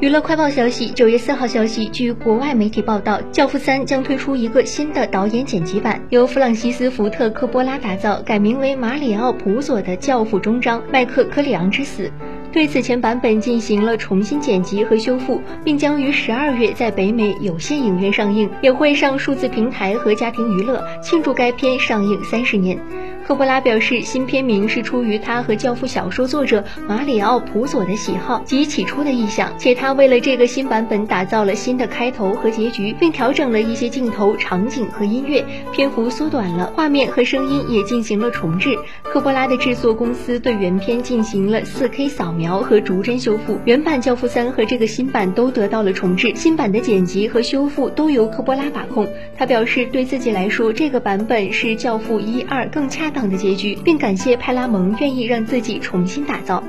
娱乐快报消息，九月四号消息，据国外媒体报道，《教父三》将推出一个新的导演剪辑版，由弗朗西斯·福特·科波拉打造，改名为马里奥·普佐的《教父终章：麦克·科里昂之死》。对此前版本进行了重新剪辑和修复，并将于十二月在北美有线影院上映，也会上数字平台和家庭娱乐，庆祝该片上映三十年。科波拉表示，新片名是出于他和《教父》小说作者马里奥·普佐的喜好及起初的意向，且他为了这个新版本打造了新的开头和结局，并调整了一些镜头、场景和音乐，篇幅缩短了，画面和声音也进行了重置。科波拉的制作公司对原片进行了 4K 扫描和逐帧修复，原版《教父三》和这个新版都得到了重置，新版的剪辑和修复都由科波拉把控。他表示，对自己来说，这个版本是《教父一二》更恰当。的结局，并感谢派拉蒙愿意让自己重新打造。